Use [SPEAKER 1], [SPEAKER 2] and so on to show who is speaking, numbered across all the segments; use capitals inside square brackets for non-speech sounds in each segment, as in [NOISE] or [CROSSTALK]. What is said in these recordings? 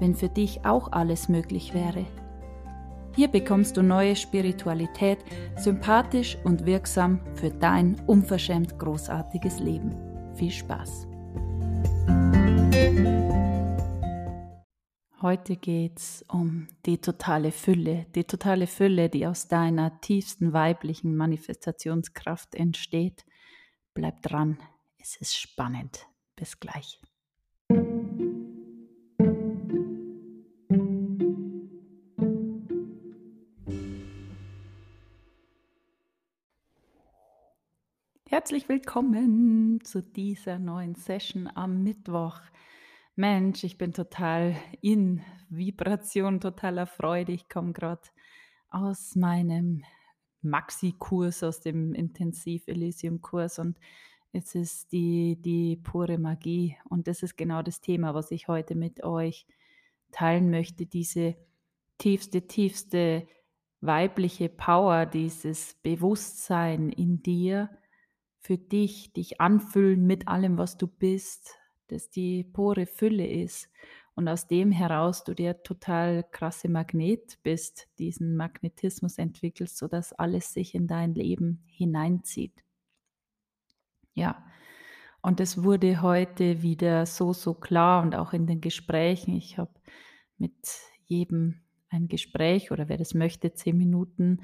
[SPEAKER 1] wenn für dich auch alles möglich wäre. Hier bekommst du neue Spiritualität, sympathisch und wirksam für dein unverschämt großartiges Leben. Viel Spaß! Heute geht's um die totale Fülle, die totale Fülle, die aus deiner tiefsten weiblichen Manifestationskraft entsteht. Bleib dran, es ist spannend. Bis gleich. Herzlich willkommen zu dieser neuen Session am Mittwoch. Mensch, ich bin total in Vibration, totaler Freude. Ich komme gerade aus meinem Maxi-Kurs, aus dem Intensiv-Elysium-Kurs und es ist die, die pure Magie. Und das ist genau das Thema, was ich heute mit euch teilen möchte. Diese tiefste, tiefste weibliche Power, dieses Bewusstsein in dir für dich, dich anfüllen mit allem, was du bist, dass die pure Fülle ist und aus dem heraus du der total krasse Magnet bist, diesen Magnetismus entwickelst, sodass alles sich in dein Leben hineinzieht. Ja, und es wurde heute wieder so, so klar und auch in den Gesprächen. Ich habe mit jedem ein Gespräch oder wer das möchte, zehn Minuten,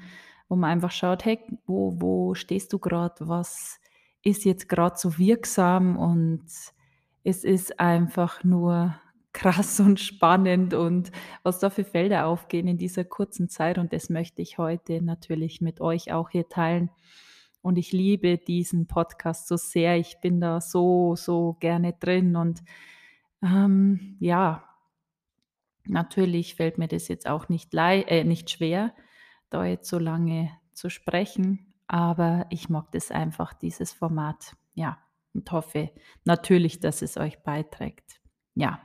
[SPEAKER 1] wo man einfach schaut, hey, wo, wo stehst du gerade, was ist jetzt gerade so wirksam und es ist einfach nur krass und spannend und was da für Felder aufgehen in dieser kurzen Zeit und das möchte ich heute natürlich mit euch auch hier teilen. Und ich liebe diesen Podcast so sehr. Ich bin da so, so gerne drin und ähm, ja, natürlich fällt mir das jetzt auch nicht, äh, nicht schwer, da jetzt so lange zu sprechen aber ich mag das einfach, dieses Format. Ja, und hoffe natürlich, dass es euch beiträgt. Ja,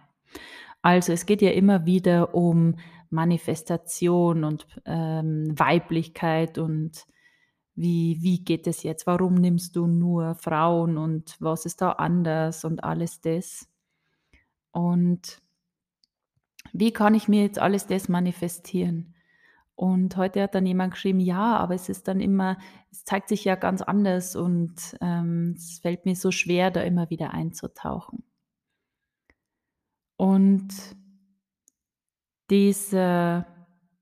[SPEAKER 1] also es geht ja immer wieder um Manifestation und ähm, Weiblichkeit und wie, wie geht es jetzt? Warum nimmst du nur Frauen und was ist da anders und alles das? Und wie kann ich mir jetzt alles das manifestieren? Und heute hat dann jemand geschrieben, ja, aber es ist dann immer, es zeigt sich ja ganz anders und ähm, es fällt mir so schwer, da immer wieder einzutauchen. Und dieser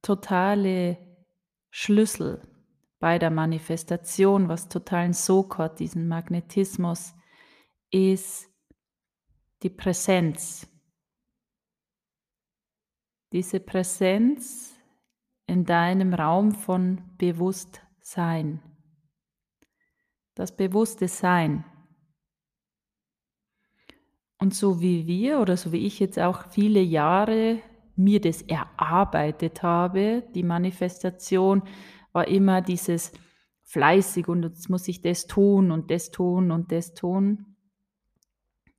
[SPEAKER 1] totale Schlüssel bei der Manifestation, was totalen Sog hat, diesen Magnetismus, ist die Präsenz. Diese Präsenz in deinem Raum von Bewusstsein. Das bewusste Sein. Und so wie wir oder so wie ich jetzt auch viele Jahre mir das erarbeitet habe, die Manifestation war immer dieses fleißig und jetzt muss ich das tun und das tun und das tun.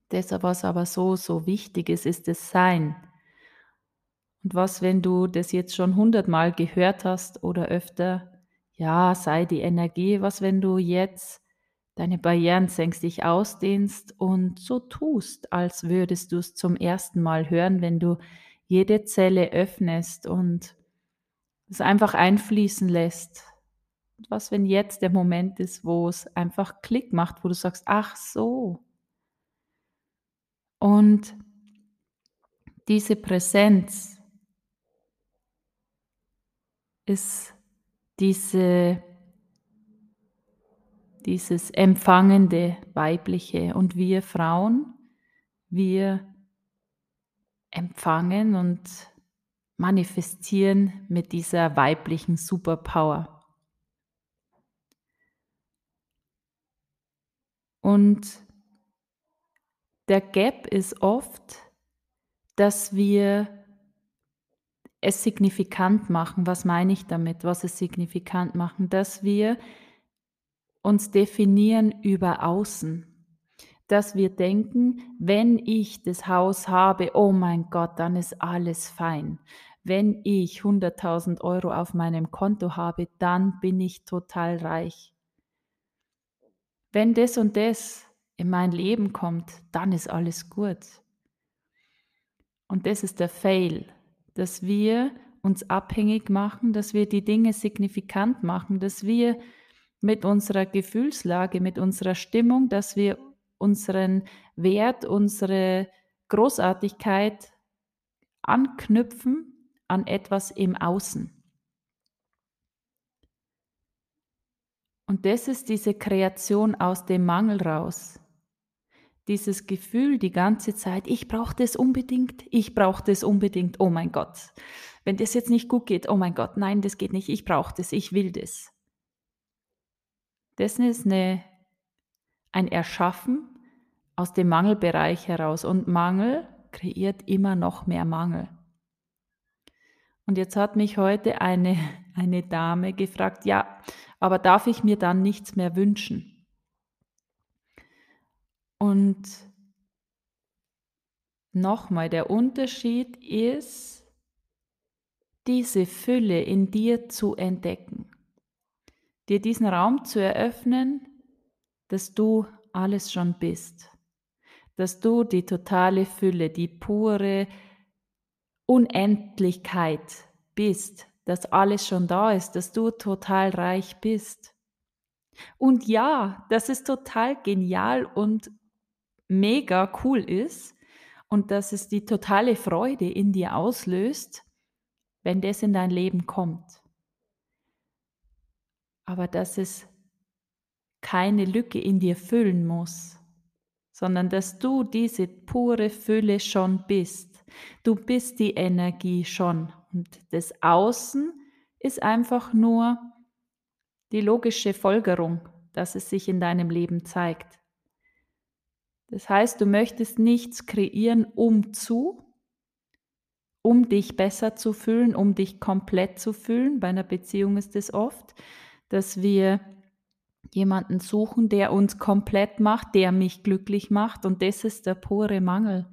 [SPEAKER 1] Das, was aber so, so wichtig ist, ist das Sein. Und was, wenn du das jetzt schon hundertmal gehört hast oder öfter, ja, sei die Energie, was, wenn du jetzt deine Barrieren senkst, dich ausdehnst und so tust, als würdest du es zum ersten Mal hören, wenn du jede Zelle öffnest und es einfach einfließen lässt. Und was, wenn jetzt der Moment ist, wo es einfach Klick macht, wo du sagst, ach so. Und diese Präsenz, ist diese, dieses empfangende weibliche und wir Frauen, wir empfangen und manifestieren mit dieser weiblichen Superpower. Und der Gap ist oft, dass wir es signifikant machen. Was meine ich damit? Was es signifikant machen? Dass wir uns definieren über außen. Dass wir denken, wenn ich das Haus habe, oh mein Gott, dann ist alles fein. Wenn ich 100.000 Euro auf meinem Konto habe, dann bin ich total reich. Wenn das und das in mein Leben kommt, dann ist alles gut. Und das ist der Fail, dass wir uns abhängig machen, dass wir die Dinge signifikant machen, dass wir mit unserer Gefühlslage, mit unserer Stimmung, dass wir unseren Wert, unsere Großartigkeit anknüpfen an etwas im Außen. Und das ist diese Kreation aus dem Mangel raus. Dieses Gefühl die ganze Zeit, ich brauche das unbedingt, ich brauche das unbedingt, oh mein Gott. Wenn das jetzt nicht gut geht, oh mein Gott, nein, das geht nicht, ich brauche das, ich will das. Das ist eine, ein Erschaffen aus dem Mangelbereich heraus. Und Mangel kreiert immer noch mehr Mangel. Und jetzt hat mich heute eine, [LAUGHS] eine Dame gefragt, ja, aber darf ich mir dann nichts mehr wünschen? Und nochmal, der Unterschied ist, diese Fülle in dir zu entdecken. Dir diesen Raum zu eröffnen, dass du alles schon bist, dass du die totale Fülle, die pure Unendlichkeit bist, dass alles schon da ist, dass du total reich bist. Und ja, dass es total genial und mega cool ist und dass es die totale Freude in dir auslöst, wenn das in dein Leben kommt aber dass es keine Lücke in dir füllen muss, sondern dass du diese pure Fülle schon bist. Du bist die Energie schon und das Außen ist einfach nur die logische Folgerung, dass es sich in deinem Leben zeigt. Das heißt, du möchtest nichts kreieren, um zu, um dich besser zu fühlen, um dich komplett zu fühlen. Bei einer Beziehung ist es oft, dass wir jemanden suchen, der uns komplett macht, der mich glücklich macht und das ist der pure Mangel.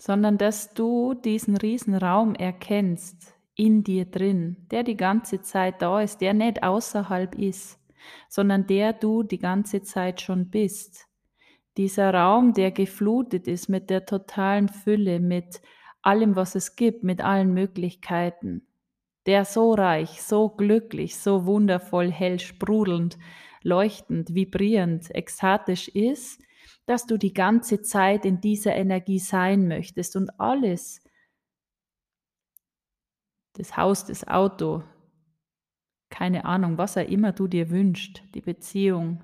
[SPEAKER 1] Sondern dass du diesen riesen Raum erkennst in dir drin, der die ganze Zeit da ist, der nicht außerhalb ist, sondern der du die ganze Zeit schon bist. Dieser Raum, der geflutet ist mit der totalen Fülle, mit allem, was es gibt, mit allen Möglichkeiten der so reich, so glücklich, so wundervoll hell sprudelnd, leuchtend, vibrierend, ekstatisch ist, dass du die ganze Zeit in dieser Energie sein möchtest und alles, das Haus, das Auto, keine Ahnung, was auch immer du dir wünschst, die Beziehung,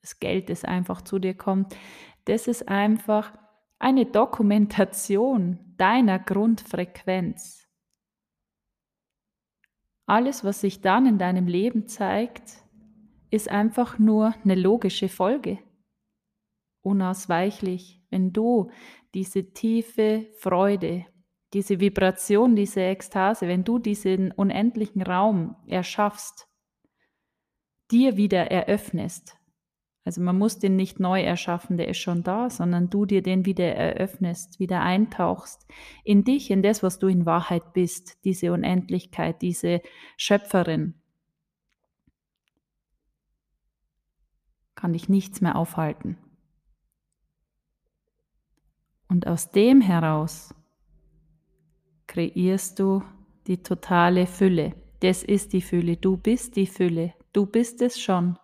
[SPEAKER 1] das Geld, das einfach zu dir kommt, das ist einfach eine Dokumentation deiner Grundfrequenz. Alles, was sich dann in deinem Leben zeigt, ist einfach nur eine logische Folge. Unausweichlich, wenn du diese tiefe Freude, diese Vibration, diese Ekstase, wenn du diesen unendlichen Raum erschaffst, dir wieder eröffnest, also man muss den nicht neu erschaffen, der ist schon da, sondern du dir den wieder eröffnest, wieder eintauchst in dich, in das, was du in Wahrheit bist, diese Unendlichkeit, diese Schöpferin. Kann dich nichts mehr aufhalten. Und aus dem heraus kreierst du die totale Fülle. Das ist die Fülle, du bist die Fülle, du bist es schon.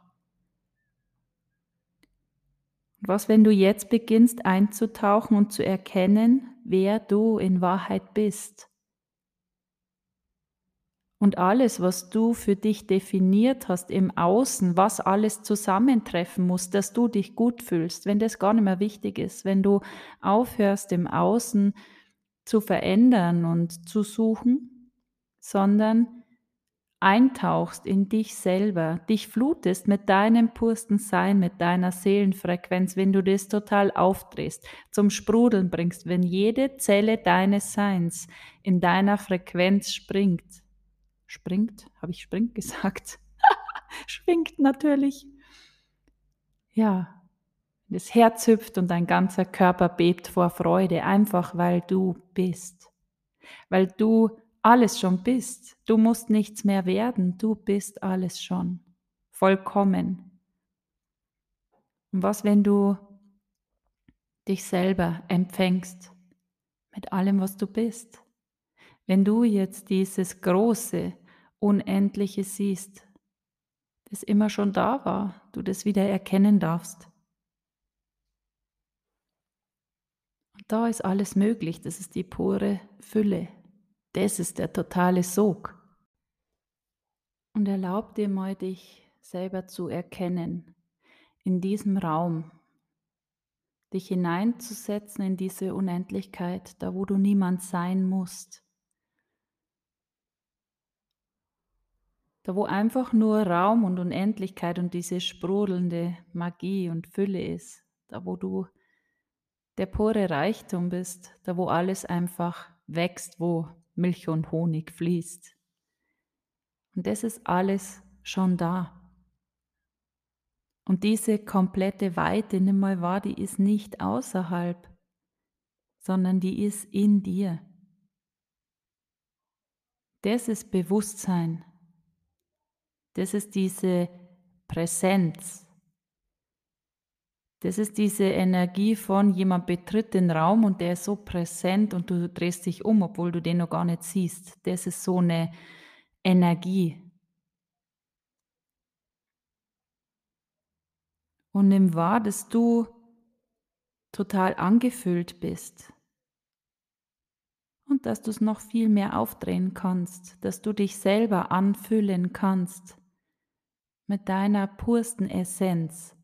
[SPEAKER 1] Was, wenn du jetzt beginnst einzutauchen und zu erkennen, wer du in Wahrheit bist? Und alles, was du für dich definiert hast im Außen, was alles zusammentreffen muss, dass du dich gut fühlst, wenn das gar nicht mehr wichtig ist, wenn du aufhörst, im Außen zu verändern und zu suchen, sondern eintauchst in dich selber, dich flutest mit deinem pursten Sein, mit deiner Seelenfrequenz, wenn du das total aufdrehst, zum Sprudeln bringst, wenn jede Zelle deines Seins in deiner Frequenz springt. Springt? Habe ich springt [LAUGHS] gesagt? Schwingt natürlich. Ja, das Herz hüpft und dein ganzer Körper bebt vor Freude, einfach weil du bist. Weil du alles schon bist. Du musst nichts mehr werden, du bist alles schon. Vollkommen. Und was, wenn du dich selber empfängst mit allem, was du bist? Wenn du jetzt dieses große, unendliche siehst, das immer schon da war, du das wieder erkennen darfst. Und da ist alles möglich, das ist die pure Fülle. Das ist der totale Sog. Und erlaub dir mal, dich selber zu erkennen in diesem Raum, dich hineinzusetzen in diese Unendlichkeit, da wo du niemand sein musst. Da wo einfach nur Raum und Unendlichkeit und diese sprudelnde Magie und Fülle ist. Da wo du der pure Reichtum bist. Da wo alles einfach wächst, wo Milch und Honig fließt. Und das ist alles schon da. Und diese komplette Weite, nimm mal wahr, die ist nicht außerhalb, sondern die ist in dir. Das ist Bewusstsein. Das ist diese Präsenz. Das ist diese Energie von jemand betritt den Raum und der ist so präsent und du drehst dich um, obwohl du den noch gar nicht siehst. Das ist so eine Energie. Und nimm wahr, dass du total angefüllt bist und dass du es noch viel mehr aufdrehen kannst, dass du dich selber anfüllen kannst mit deiner pursten Essenz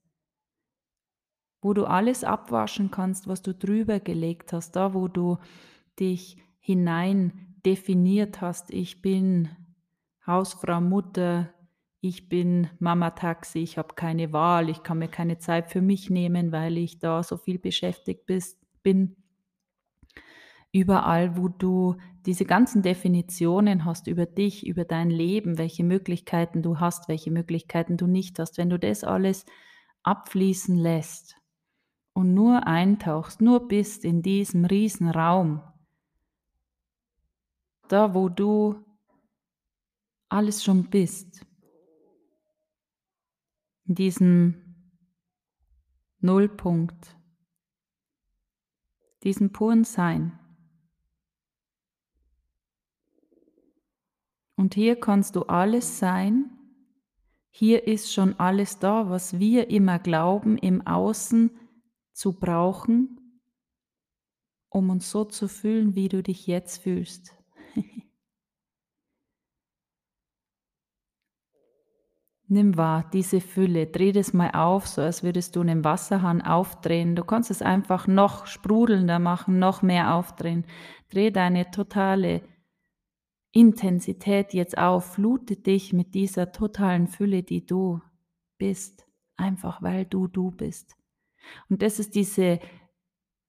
[SPEAKER 1] wo du alles abwaschen kannst, was du drüber gelegt hast, da wo du dich hinein definiert hast, ich bin Hausfrau, Mutter, ich bin Mama Taxi, ich habe keine Wahl, ich kann mir keine Zeit für mich nehmen, weil ich da so viel beschäftigt bist, bin. Überall, wo du diese ganzen Definitionen hast über dich, über dein Leben, welche Möglichkeiten du hast, welche Möglichkeiten du nicht hast, wenn du das alles abfließen lässt und nur eintauchst, nur bist in diesem Riesenraum, da wo du alles schon bist, in diesem Nullpunkt, diesem puren Sein. Und hier kannst du alles sein, hier ist schon alles da, was wir immer glauben im Außen zu brauchen, um uns so zu fühlen, wie du dich jetzt fühlst. [LAUGHS] Nimm wahr, diese Fülle, dreh das mal auf, so als würdest du einen Wasserhahn aufdrehen. Du kannst es einfach noch sprudelnder machen, noch mehr aufdrehen. Dreh deine totale Intensität jetzt auf, flute dich mit dieser totalen Fülle, die du bist, einfach weil du du bist. Und das ist diese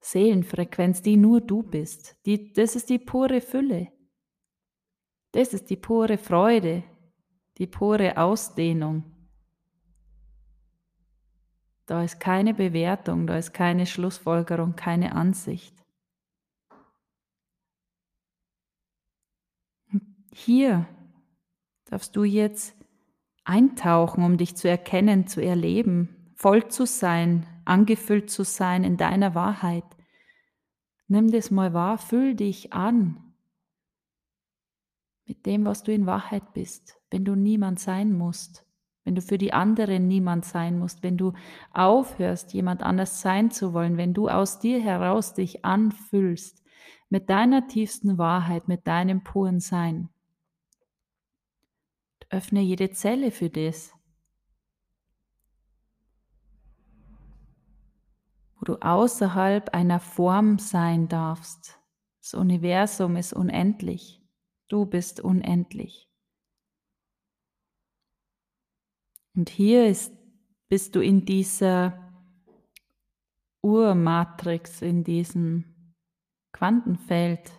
[SPEAKER 1] Seelenfrequenz, die nur du bist. Die, das ist die pure Fülle. Das ist die pure Freude, die pure Ausdehnung. Da ist keine Bewertung, da ist keine Schlussfolgerung, keine Ansicht. Hier darfst du jetzt eintauchen, um dich zu erkennen, zu erleben, voll zu sein, angefüllt zu sein in deiner Wahrheit. Nimm das mal wahr, füll dich an mit dem, was du in Wahrheit bist, wenn du niemand sein musst, wenn du für die anderen niemand sein musst, wenn du aufhörst, jemand anders sein zu wollen, wenn du aus dir heraus dich anfüllst mit deiner tiefsten Wahrheit, mit deinem puren Sein. Öffne jede Zelle für das. Du außerhalb einer Form sein darfst. Das Universum ist unendlich. Du bist unendlich. Und hier ist, bist du in dieser Urmatrix, in diesem Quantenfeld.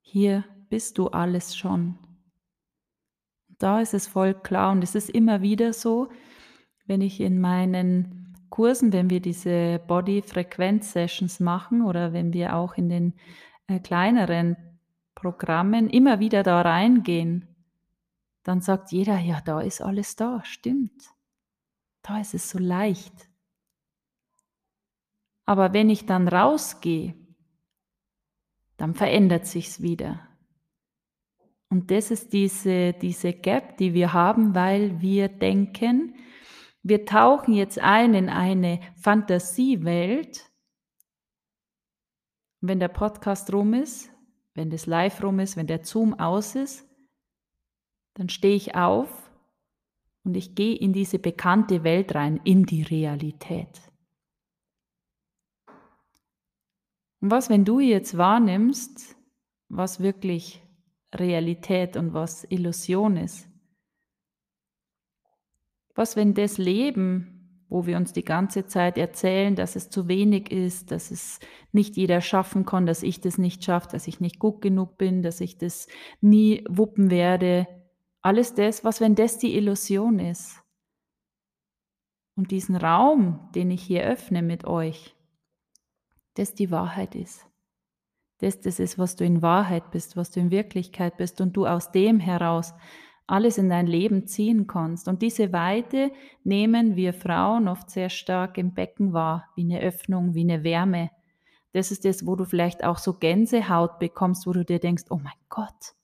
[SPEAKER 1] Hier bist du alles schon. Da ist es voll klar und es ist immer wieder so, wenn ich in meinen Kursen, wenn wir diese Body-Frequenz-Sessions machen oder wenn wir auch in den äh, kleineren Programmen immer wieder da reingehen, dann sagt jeder, ja, da ist alles da, stimmt. Da ist es so leicht. Aber wenn ich dann rausgehe, dann verändert sich's wieder. Und das ist diese, diese Gap, die wir haben, weil wir denken, wir tauchen jetzt ein in eine Fantasiewelt. Wenn der Podcast rum ist, wenn das Live rum ist, wenn der Zoom aus ist, dann stehe ich auf und ich gehe in diese bekannte Welt rein, in die Realität. Und was, wenn du jetzt wahrnimmst, was wirklich Realität und was Illusion ist? Was, wenn das Leben, wo wir uns die ganze Zeit erzählen, dass es zu wenig ist, dass es nicht jeder schaffen kann, dass ich das nicht schaffe, dass ich nicht gut genug bin, dass ich das nie wuppen werde, alles das, was, wenn das die Illusion ist? Und diesen Raum, den ich hier öffne mit euch, das die Wahrheit ist. Das das ist, was du in Wahrheit bist, was du in Wirklichkeit bist und du aus dem heraus alles in dein Leben ziehen kannst. Und diese Weite nehmen wir Frauen oft sehr stark im Becken wahr, wie eine Öffnung, wie eine Wärme. Das ist das, wo du vielleicht auch so Gänsehaut bekommst, wo du dir denkst, oh mein Gott.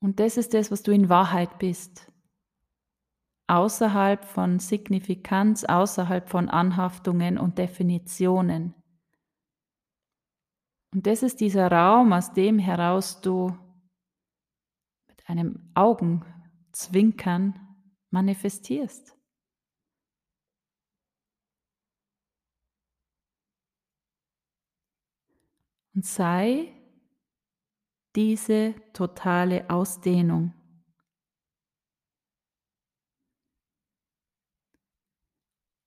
[SPEAKER 1] Und das ist das, was du in Wahrheit bist. Außerhalb von Signifikanz, außerhalb von Anhaftungen und Definitionen. Und das ist dieser Raum, aus dem heraus du einem Augenzwinkern manifestierst. Und sei diese totale Ausdehnung.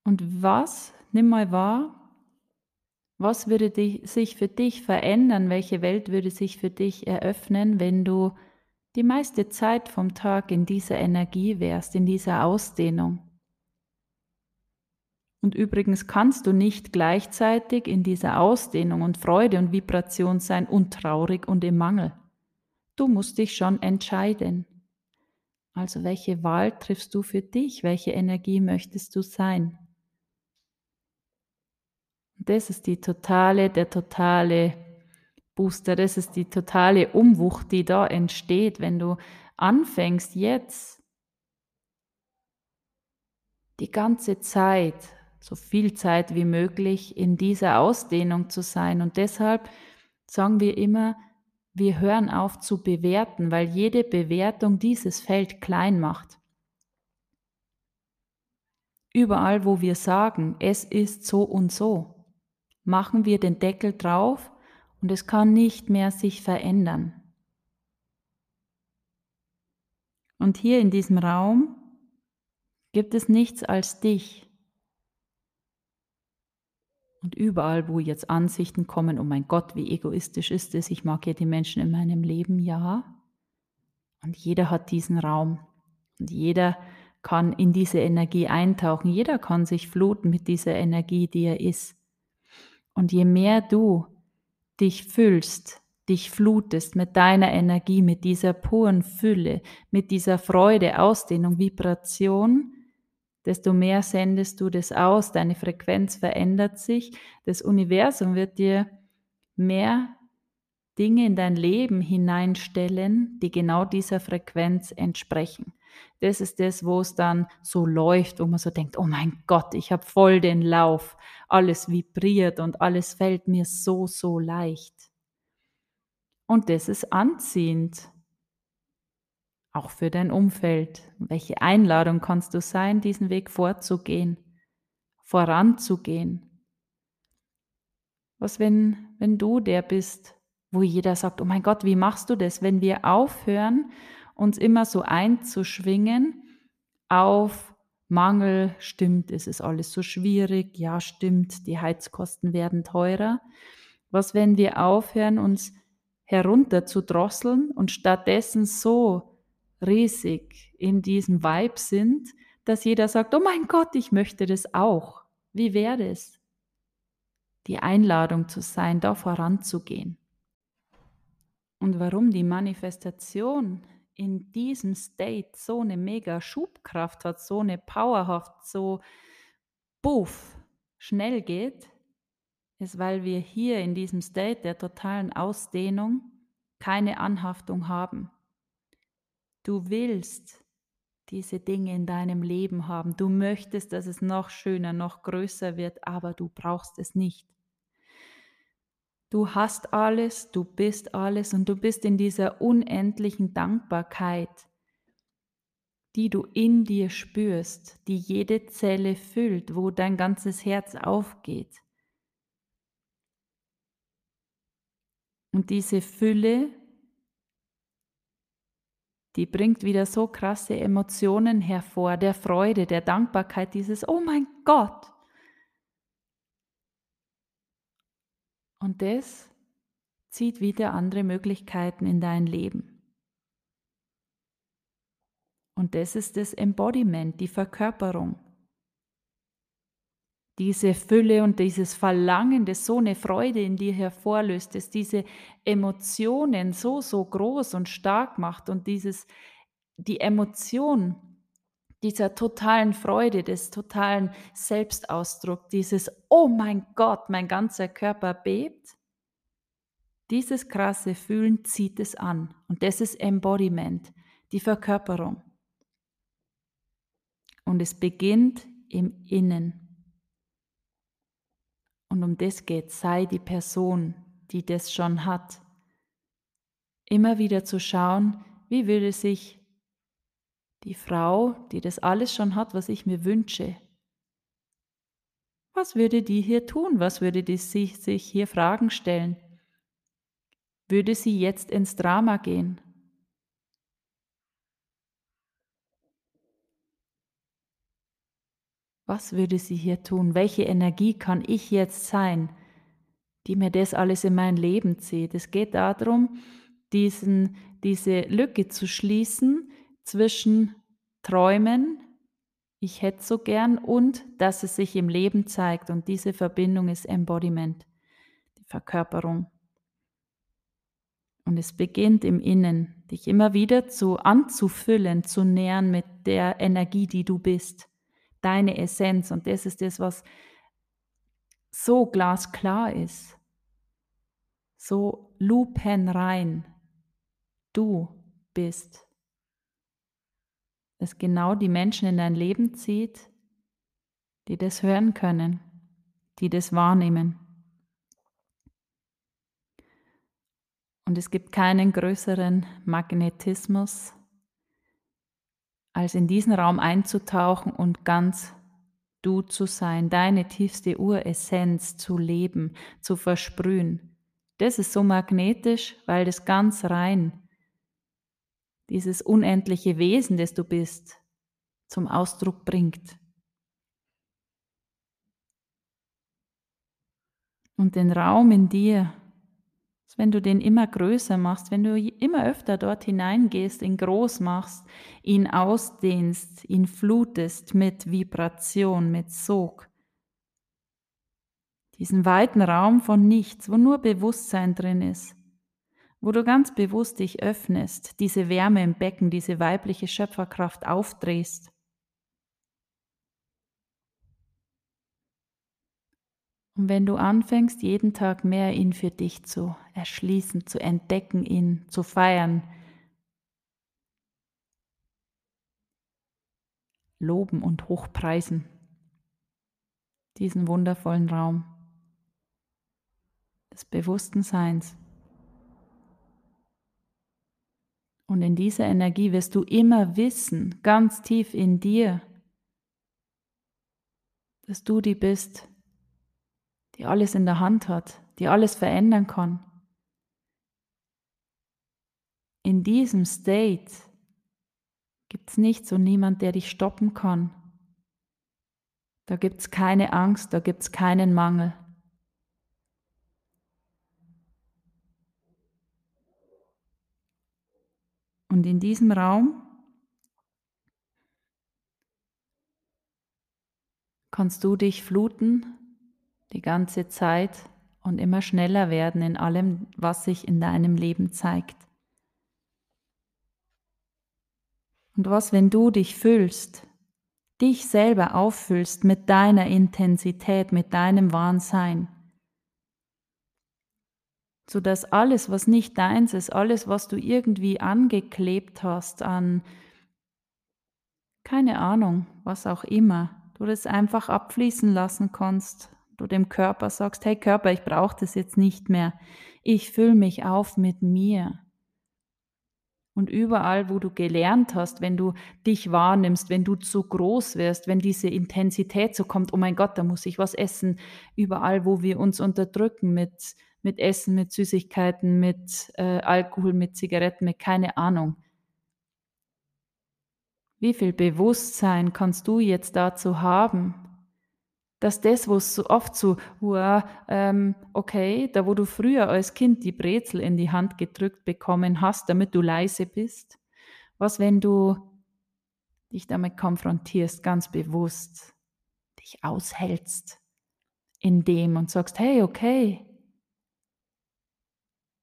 [SPEAKER 1] Und was, nimm mal wahr, was würde dich, sich für dich verändern? Welche Welt würde sich für dich eröffnen, wenn du die meiste Zeit vom Tag in dieser Energie wärst, in dieser Ausdehnung. Und übrigens kannst du nicht gleichzeitig in dieser Ausdehnung und Freude und Vibration sein und traurig und im Mangel. Du musst dich schon entscheiden. Also welche Wahl triffst du für dich? Welche Energie möchtest du sein? Das ist die totale, der totale Booster. Das ist die totale Umwucht, die da entsteht, wenn du anfängst jetzt die ganze Zeit, so viel Zeit wie möglich in dieser Ausdehnung zu sein. Und deshalb sagen wir immer, wir hören auf zu bewerten, weil jede Bewertung dieses Feld klein macht. Überall, wo wir sagen, es ist so und so, machen wir den Deckel drauf und es kann nicht mehr sich verändern. Und hier in diesem Raum gibt es nichts als dich. Und überall, wo jetzt Ansichten kommen, oh mein Gott, wie egoistisch ist es, ich mag ja die Menschen in meinem Leben, ja. Und jeder hat diesen Raum. Und jeder kann in diese Energie eintauchen. Jeder kann sich fluten mit dieser Energie, die er ist. Und je mehr du dich füllst, dich flutest mit deiner Energie, mit dieser puren Fülle, mit dieser Freude, Ausdehnung, Vibration, desto mehr sendest du das aus, deine Frequenz verändert sich, das Universum wird dir mehr Dinge in dein Leben hineinstellen, die genau dieser Frequenz entsprechen. Das ist das, wo es dann so läuft, wo man so denkt, oh mein Gott, ich habe voll den Lauf, alles vibriert und alles fällt mir so, so leicht. Und das ist anziehend, auch für dein Umfeld. Welche Einladung kannst du sein, diesen Weg vorzugehen, voranzugehen? Was, wenn, wenn du der bist, wo jeder sagt, oh mein Gott, wie machst du das, wenn wir aufhören uns immer so einzuschwingen auf Mangel, stimmt, es ist alles so schwierig, ja, stimmt, die Heizkosten werden teurer. Was, wenn wir aufhören, uns herunter zu drosseln und stattdessen so riesig in diesem Vibe sind, dass jeder sagt, oh mein Gott, ich möchte das auch. Wie wäre es? Die Einladung zu sein, da voranzugehen. Und warum die Manifestation in diesem State so eine mega Schubkraft hat, so eine Powerhaft, so buff, schnell geht, ist, weil wir hier in diesem State der totalen Ausdehnung keine Anhaftung haben. Du willst diese Dinge in deinem Leben haben. Du möchtest, dass es noch schöner, noch größer wird, aber du brauchst es nicht. Du hast alles, du bist alles und du bist in dieser unendlichen Dankbarkeit, die du in dir spürst, die jede Zelle füllt, wo dein ganzes Herz aufgeht. Und diese Fülle, die bringt wieder so krasse Emotionen hervor, der Freude, der Dankbarkeit, dieses, oh mein Gott, Und das zieht wieder andere Möglichkeiten in dein Leben. Und das ist das Embodiment, die Verkörperung. Diese Fülle und dieses Verlangen, das so eine Freude in dir hervorlöst, das diese Emotionen so, so groß und stark macht und dieses, die Emotion dieser totalen Freude, des totalen Selbstausdruck, dieses Oh mein Gott, mein ganzer Körper bebt, dieses krasse Fühlen zieht es an. Und das ist Embodiment, die Verkörperung. Und es beginnt im Innen. Und um das geht, sei die Person, die das schon hat. Immer wieder zu schauen, wie würde sich die Frau, die das alles schon hat, was ich mir wünsche. Was würde die hier tun? Was würde die sich, sich hier Fragen stellen? Würde sie jetzt ins Drama gehen? Was würde sie hier tun? Welche Energie kann ich jetzt sein, die mir das alles in mein Leben zieht? Es geht darum, diesen, diese Lücke zu schließen, zwischen Träumen, ich hätte so gern, und dass es sich im Leben zeigt. Und diese Verbindung ist Embodiment, die Verkörperung. Und es beginnt im Innen, dich immer wieder zu anzufüllen, zu nähern mit der Energie, die du bist, deine Essenz. Und das ist das, was so glasklar ist, so lupenrein. Du bist es genau die Menschen in dein Leben zieht, die das hören können, die das wahrnehmen. Und es gibt keinen größeren Magnetismus, als in diesen Raum einzutauchen und ganz du zu sein, deine tiefste Uressenz zu leben, zu versprühen. Das ist so magnetisch, weil das ganz rein ist dieses unendliche Wesen, das du bist, zum Ausdruck bringt. Und den Raum in dir, wenn du den immer größer machst, wenn du immer öfter dort hineingehst, ihn groß machst, ihn ausdehnst, ihn flutest mit Vibration, mit Sog, diesen weiten Raum von nichts, wo nur Bewusstsein drin ist, wo du ganz bewusst dich öffnest, diese Wärme im Becken, diese weibliche Schöpferkraft aufdrehst. Und wenn du anfängst, jeden Tag mehr ihn für dich zu erschließen, zu entdecken, ihn zu feiern, loben und hochpreisen, diesen wundervollen Raum des bewussten Seins. Und in dieser Energie wirst du immer wissen, ganz tief in dir, dass du die bist, die alles in der Hand hat, die alles verändern kann. In diesem State gibt es nichts und niemand, der dich stoppen kann. Da gibt es keine Angst, da gibt es keinen Mangel. Und in diesem Raum kannst du dich fluten die ganze Zeit und immer schneller werden in allem, was sich in deinem Leben zeigt. Und was, wenn du dich fühlst, dich selber auffüllst mit deiner Intensität, mit deinem Wahnsein, sodass alles, was nicht deins ist, alles, was du irgendwie angeklebt hast an, keine Ahnung, was auch immer, du das einfach abfließen lassen kannst, du dem Körper sagst, hey Körper, ich brauche das jetzt nicht mehr, ich fülle mich auf mit mir. Und überall, wo du gelernt hast, wenn du dich wahrnimmst, wenn du zu groß wirst, wenn diese Intensität so kommt, oh mein Gott, da muss ich was essen, überall, wo wir uns unterdrücken mit, mit Essen, mit Süßigkeiten, mit äh, Alkohol, mit Zigaretten, mit keine Ahnung. Wie viel Bewusstsein kannst du jetzt dazu haben, dass das, was so oft so, wow, ähm, okay, da wo du früher als Kind die Brezel in die Hand gedrückt bekommen hast, damit du leise bist, was, wenn du dich damit konfrontierst, ganz bewusst, dich aushältst in dem und sagst, hey, okay,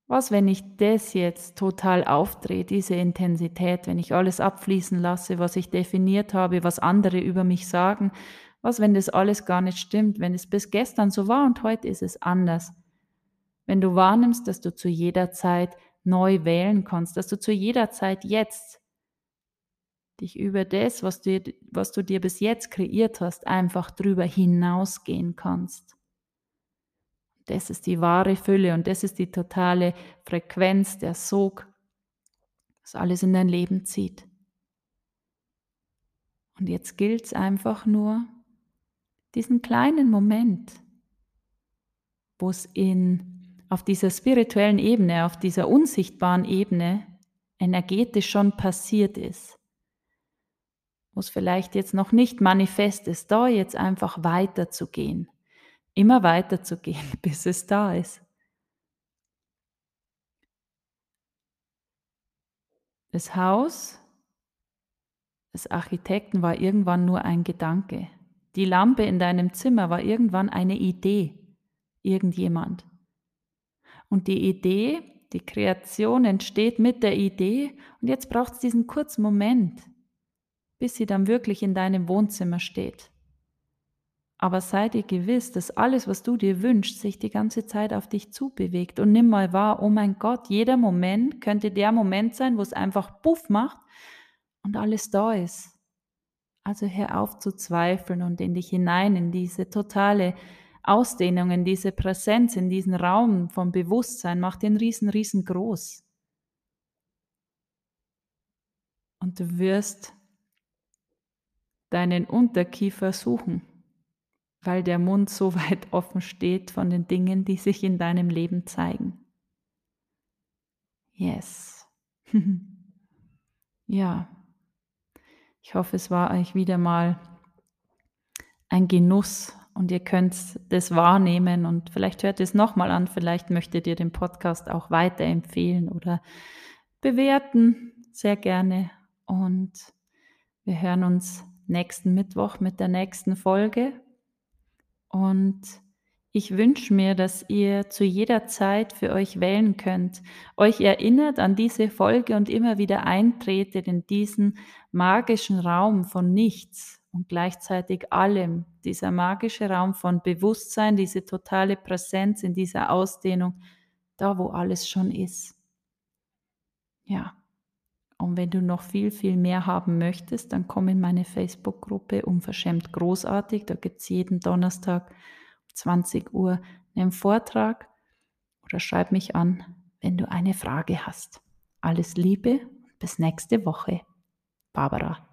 [SPEAKER 1] was, wenn ich das jetzt total aufdrehe, diese Intensität, wenn ich alles abfließen lasse, was ich definiert habe, was andere über mich sagen, was, wenn das alles gar nicht stimmt, wenn es bis gestern so war und heute ist es anders? Wenn du wahrnimmst, dass du zu jeder Zeit neu wählen kannst, dass du zu jeder Zeit jetzt dich über das, was du, was du dir bis jetzt kreiert hast, einfach drüber hinausgehen kannst. Das ist die wahre Fülle und das ist die totale Frequenz, der Sog, das alles in dein Leben zieht. Und jetzt gilt es einfach nur, diesen kleinen Moment, wo es in, auf dieser spirituellen Ebene, auf dieser unsichtbaren Ebene energetisch schon passiert ist, wo es vielleicht jetzt noch nicht manifest ist, da jetzt einfach weiterzugehen, immer weiterzugehen, [LAUGHS] bis es da ist. Das Haus des Architekten war irgendwann nur ein Gedanke. Die Lampe in deinem Zimmer war irgendwann eine Idee, irgendjemand. Und die Idee, die Kreation entsteht mit der Idee und jetzt braucht es diesen kurzen Moment, bis sie dann wirklich in deinem Wohnzimmer steht. Aber sei dir gewiss, dass alles, was du dir wünschst, sich die ganze Zeit auf dich zubewegt und nimm mal wahr, oh mein Gott, jeder Moment könnte der Moment sein, wo es einfach puff macht und alles da ist. Also hör auf zu zweifeln und in dich hinein, in diese totale Ausdehnung, in diese Präsenz, in diesen Raum vom Bewusstsein. Mach den riesen, riesengroß. Und du wirst deinen Unterkiefer suchen, weil der Mund so weit [LAUGHS] offen steht von den Dingen, die sich in deinem Leben zeigen. Yes. [LAUGHS] ja. Ich hoffe, es war euch wieder mal ein Genuss und ihr könnt das wahrnehmen und vielleicht hört es nochmal an, vielleicht möchtet ihr den Podcast auch weiterempfehlen oder bewerten, sehr gerne. Und wir hören uns nächsten Mittwoch mit der nächsten Folge. Und ich wünsche mir, dass ihr zu jeder Zeit für euch wählen könnt, euch erinnert an diese Folge und immer wieder eintretet in diesen magischen Raum von nichts und gleichzeitig allem, dieser magische Raum von Bewusstsein, diese totale Präsenz in dieser Ausdehnung, da wo alles schon ist. Ja. Und wenn du noch viel, viel mehr haben möchtest, dann komm in meine Facebook-Gruppe Unverschämt Großartig. Da gibt es jeden Donnerstag 20 Uhr einen Vortrag oder schreib mich an, wenn du eine Frage hast. Alles Liebe, bis nächste Woche. Barbara.